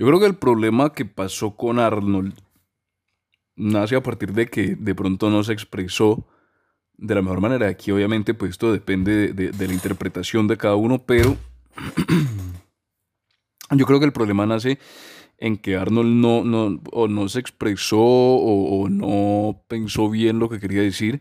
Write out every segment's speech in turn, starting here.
Yo creo que el problema que pasó con Arnold nace a partir de que de pronto no se expresó de la mejor manera. Aquí obviamente pues esto depende de, la interpretación de cada uno, pero yo creo que el problema nace en que Arnold no, no, o no se expresó o, no pensó bien lo que quería decir.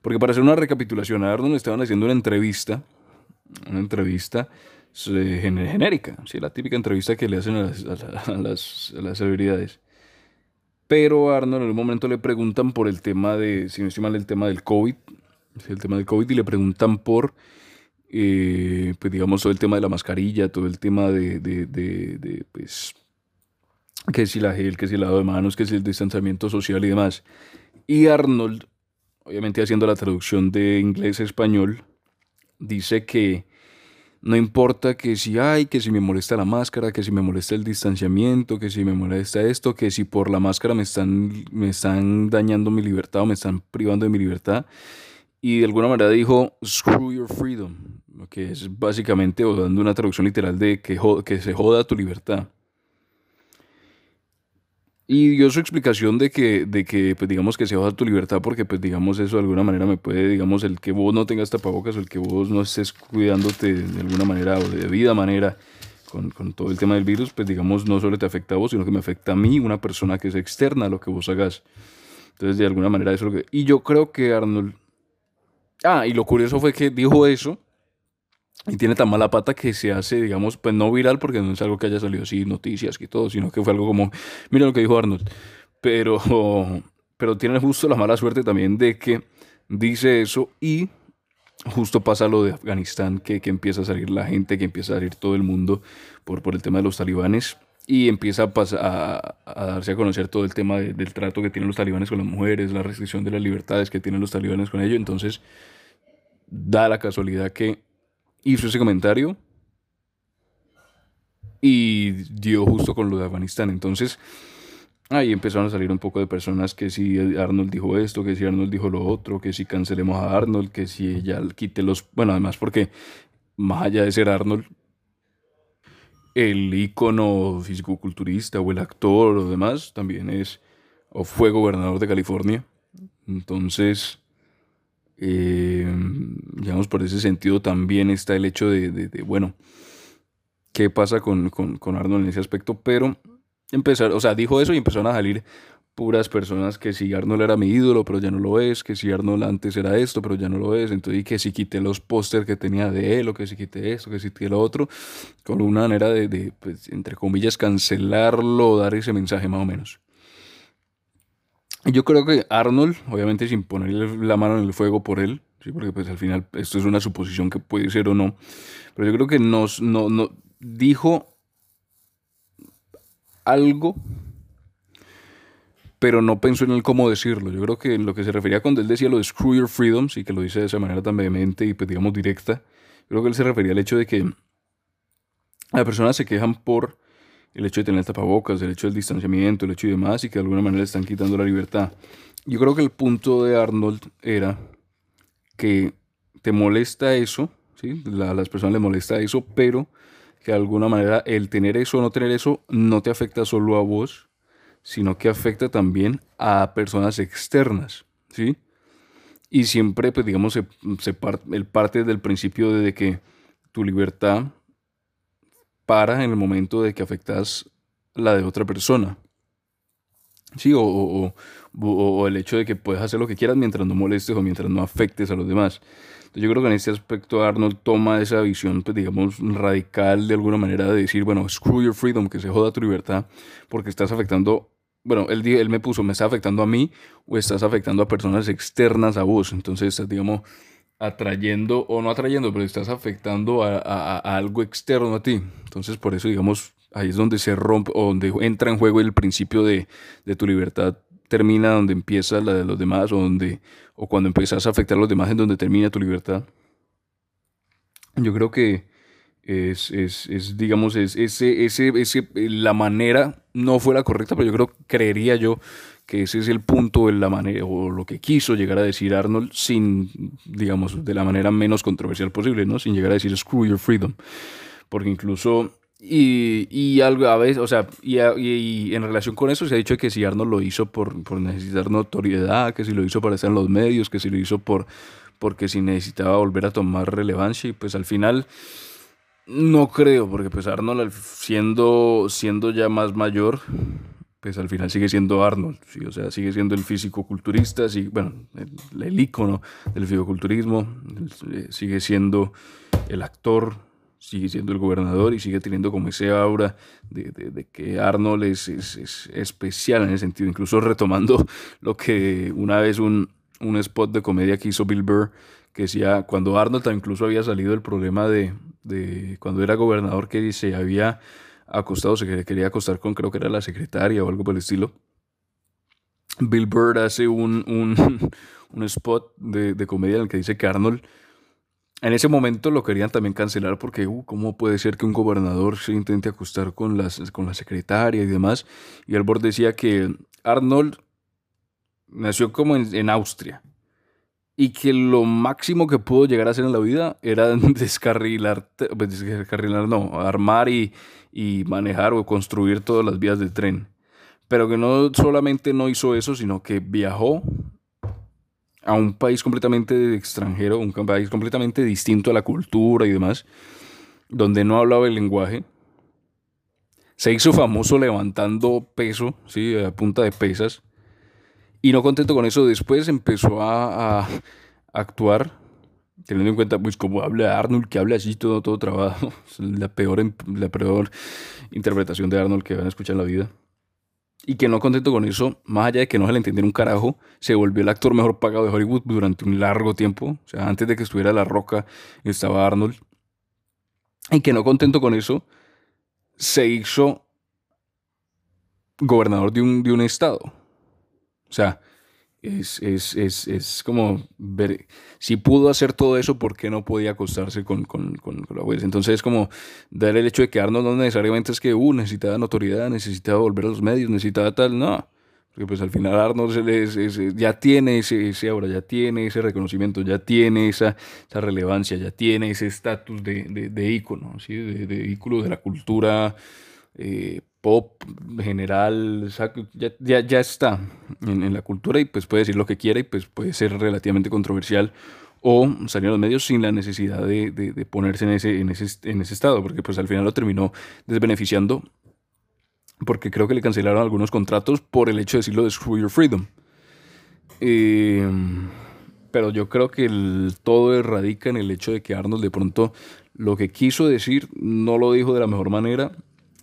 Porque para hacer una recapitulación, a Arnold le estaban haciendo una entrevista, una entrevista genérica, ¿sí? la típica entrevista que le hacen a las, celebridades. Pero Arnold en un momento le preguntan por el tema de, si no estoy mal, el tema del COVID, el tema del COVID, y le preguntan por, eh, pues digamos, todo el tema de la mascarilla, todo el tema de, de, de, pues, que si la gel, que si el lado de manos, que si el distanciamiento social y demás. Y Arnold, obviamente haciendo la traducción de inglés a español, dice que no importa que si hay, que si me molesta la máscara, que si me molesta el distanciamiento, que si me molesta esto, que si por la máscara me están, me están dañando mi libertad o me están privando de mi libertad. Y de alguna manera dijo, screw your freedom, que es básicamente, o dando una traducción literal de que, que se joda tu libertad. Y dio su explicación de que, de que pues digamos que se baja tu libertad porque pues digamos eso de alguna manera me puede, digamos, el que vos no tengas tapabocas o el que vos no estés cuidándote de alguna manera o de debida manera con, con, todo el tema del virus, pues digamos no solo te afecta a vos, sino que me afecta a mí, una persona que es externa a lo que vos hagas. Entonces de alguna manera eso es lo que... Y yo creo que Arnold... Ah, y lo curioso fue que dijo eso y tiene tan mala pata que se hace, digamos, pues no viral porque no es algo que haya salido así, noticias y todo, sino que fue algo como, mira lo que dijo Arnold, pero, pero tiene justo la mala suerte también de que dice eso y justo pasa lo de Afganistán, que, que empieza a salir la gente, que empieza a salir todo el mundo por, por el tema de los talibanes y empieza a, pasar, a, darse a conocer todo el tema del trato que tienen los talibanes con las mujeres, la restricción de las libertades que tienen los talibanes con ellos, entonces da la casualidad que hizo ese comentario y dio justo con lo de Afganistán. Entonces, ahí empezaron a salir un poco de personas que si Arnold dijo esto, que si Arnold dijo lo otro, que si cancelemos a Arnold, que si ella quite los... Bueno, además porque más allá de ser Arnold, el ícono físico-culturista o el actor o demás también es o fue gobernador de California. Entonces, eh, digamos, por ese sentido también está el hecho de, bueno, qué pasa con, con, Arnold en ese aspecto, pero empezar, o sea, dijo eso y empezaron a salir puras personas que si Arnold era mi ídolo, pero ya no lo es, que si Arnold antes era esto, pero ya no lo es, entonces y que si quité los póster que tenía de él, o que si quité esto, que si quité lo otro, con una manera de, de pues, entre comillas, cancelarlo, dar ese mensaje más o menos. Yo creo que Arnold, obviamente sin ponerle la mano en el fuego por él, ¿sí? porque pues al final esto es una suposición que puede ser o no, pero yo creo que nos no, no, dijo algo, pero no pensó en el cómo decirlo. Yo creo que en lo que se refería cuando él decía lo de screw your freedom, sí que lo dice de esa manera tan vehemente y pues digamos directa, creo que él se refería al hecho de que las personas se quejan por el hecho de tener tapabocas, el hecho del distanciamiento, el hecho y demás, y que de alguna manera le están quitando la libertad. Yo creo que el punto de Arnold era que te molesta eso, ¿sí? a las personas les molesta eso, pero que de alguna manera el tener eso o no tener eso no te afecta solo a vos, sino que afecta también a personas externas, ¿sí? Y siempre, pues digamos, se, se el parte del principio de que tu libertad para en el momento de que afectas la de otra persona. Sí, o, o, el hecho de que puedes hacer lo que quieras mientras no molestes o mientras no afectes a los demás. yo creo que en este aspecto Arnold toma esa visión, pues digamos, radical de alguna manera de decir, bueno, screw your freedom, que se joda tu libertad, porque estás afectando, bueno, él, él me puso, me está afectando a mí o estás afectando a personas externas a vos. Entonces, digamos, atrayendo, o no atrayendo, pero estás afectando a, algo externo a ti. Entonces, por eso, digamos, ahí es donde se rompe, o donde entra en juego el principio de, tu libertad termina donde empieza la de los demás, o donde, o cuando empiezas a afectar a los demás, en donde termina tu libertad. Yo creo que es, es, digamos, es, ese, ese, ese, la manera no fue la correcta, pero yo creo, creería yo, que ese es el punto de la manera, o lo que quiso llegar a decir Arnold sin, digamos, de la manera menos controversial posible, ¿no? Sin llegar a decir screw your freedom. Porque incluso Y, y algo a veces, o sea, y, y, en relación con eso se ha dicho que si Arnold lo hizo por, por necesitar notoriedad, que si lo hizo para estar en los medios, que si lo hizo por porque si necesitaba volver a tomar relevancia y pues al final no creo, porque pues Arnold siendo, siendo ya más mayor, pues al final sigue siendo Arnold, ¿sí? o sea, sigue siendo el físico-culturista, sí, bueno, el, el ícono del físico-culturismo, eh, sigue siendo el actor, sigue siendo el gobernador y sigue teniendo como ese aura de, que Arnold es, es, es, especial en ese sentido, incluso retomando lo que una vez un, un spot de comedia que hizo Bill Burr, que decía, cuando Arnold incluso había salido el problema de, de cuando era gobernador, que se había acostado, se quería acostar con, creo que era la secretaria o algo por el estilo. Bill Burr hace un, un, un spot de, de, comedia en el que dice que Arnold en ese momento lo querían también cancelar porque, uh, ¿cómo puede ser que un gobernador se intente acostar con, las, con la secretaria y demás? Y el Burr decía que Arnold nació como en, Austria y que lo máximo que pudo llegar a hacer en la vida era descarrilar, pues, descarrilar no, armar y, y, manejar o construir todas las vías del tren. Pero que no solamente no hizo eso, sino que viajó a un país completamente extranjero, un país completamente distinto a la cultura y demás, donde no hablaba el lenguaje. Se hizo famoso levantando peso, ¿sí? a punta de pesas y no contento con eso, después empezó a, actuar, teniendo en cuenta, pues, como habla Arnold, que habla así todo, todo trabajo. la peor, la peor interpretación de Arnold que van a escuchar en la vida. Y que no contento con eso, más allá de que no se le entendiera un carajo, se volvió el actor mejor pagado de Hollywood durante un largo tiempo. O sea, antes de que estuviera La Roca, estaba Arnold. Y que no contento con eso, se hizo gobernador de un, de un estado. O sea, es, es, es, es, como ver, si pudo hacer todo eso, ¿por qué no podía acostarse con, con, con, la abuela? Entonces es como dar el hecho de que Arnold no necesariamente es que uh, necesitaba notoriedad, necesitaba volver a los medios, necesitaba tal, no. Porque pues al final Arnold se ya tiene ese, ese ahora, ya tiene ese reconocimiento, ya tiene esa, esa relevancia, ya tiene ese estatus de, de, de, ícono, ¿sí? de, de ícono de la cultura eh, pop general, ya, ya, está en, la cultura y pues puede decir lo que quiera y pues puede ser relativamente controversial o salir a los medios sin la necesidad de, de, ponerse en ese, en, ese, en ese estado, porque pues al final lo terminó desbeneficiando porque creo que le cancelaron algunos contratos por el hecho de decirlo de Screw Your Freedom. Eh, pero yo creo que el, todo radica en el hecho de que Arnold de pronto lo que quiso decir no lo dijo de la mejor manera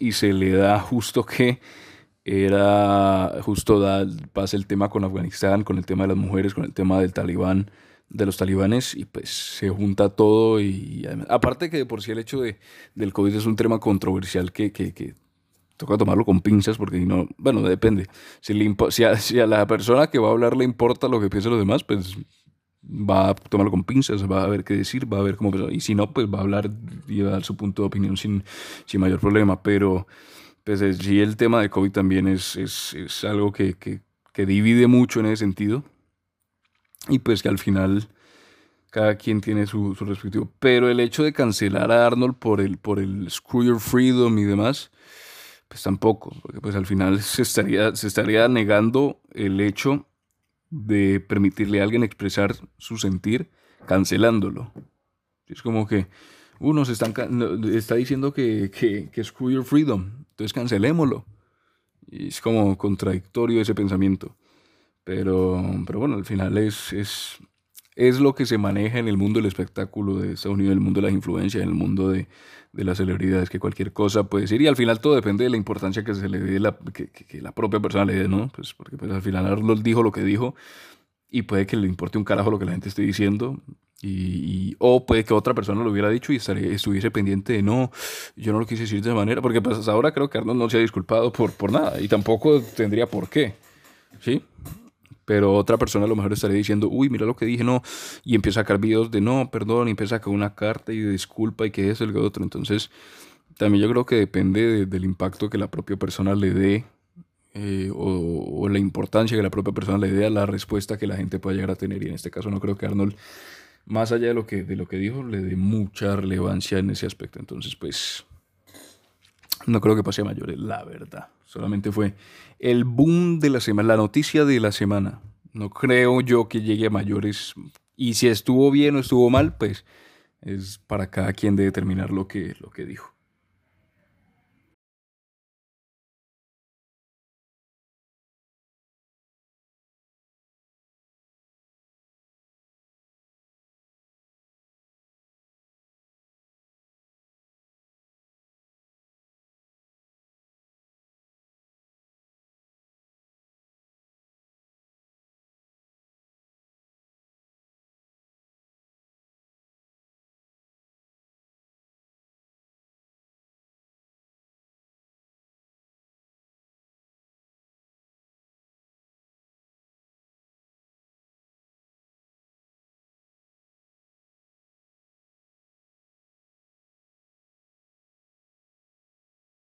y se le da justo que era justo da, pasa el tema con Afganistán, con el tema de las mujeres, con el tema del talibán, de los talibanes y pues se junta todo y aparte que de por sí el hecho de, del COVID es un tema controversial que, que, toca tomarlo con pinzas porque no, bueno, depende. Si, le, si, a, si, a, la persona que va a hablar le importa lo que piensan los demás, pues va a tomarlo con pinzas, va a ver qué decir, va a ver cómo... Y si no, pues va a hablar y va a dar su punto de opinión sin, sin mayor problema. Pero pues sí, el tema de COVID también es, es, es algo que, que, que, divide mucho en ese sentido. Y pues que al final cada quien tiene su, su, respectivo. Pero el hecho de cancelar a Arnold por el, por el Screw Your Freedom y demás, pues tampoco, porque pues al final se estaría, se estaría negando el hecho de permitirle a alguien expresar su sentir cancelándolo. Es como que uno se están, está diciendo que, que, que screw your freedom, entonces cancelémoslo. Y es como contradictorio ese pensamiento. Pero, pero bueno, al final es, es, es lo que se maneja en el mundo del espectáculo de Estados Unidos, en el mundo de las influencias, en el mundo de, de las celebridades, que cualquier cosa puede decir. Y al final todo depende de la importancia que se le dé, la, que, que, la propia persona le dé, ¿no? Pues porque pues, al final Arnold dijo lo que dijo y puede que le importe un carajo lo que la gente esté diciendo. Y, o puede que otra persona lo hubiera dicho y estuviese pendiente de no, yo no lo quise decir de esa manera, porque pues ahora creo que Arnold no se ha disculpado por, por nada y tampoco tendría por qué. ¿Sí? Pero otra persona a lo mejor estaría diciendo, uy, mira lo que dije, no, y empieza a sacar videos de no, perdón, y empieza a sacar una carta y de disculpa y que es el otro. Entonces, también yo creo que depende del impacto que la propia persona le dé eh, o, la importancia que la propia persona le dé a la respuesta que la gente pueda llegar a tener. Y en este caso no creo que Arnold, más allá de lo que, de lo que dijo, le dé mucha relevancia en ese aspecto. Entonces, pues, No creo que pase a mayores, la verdad. Solamente fue el boom de la semana, la noticia de la semana. No creo yo que llegue a mayores. Y si estuvo bien o estuvo mal, pues es para cada quien de determinar lo que, lo que dijo.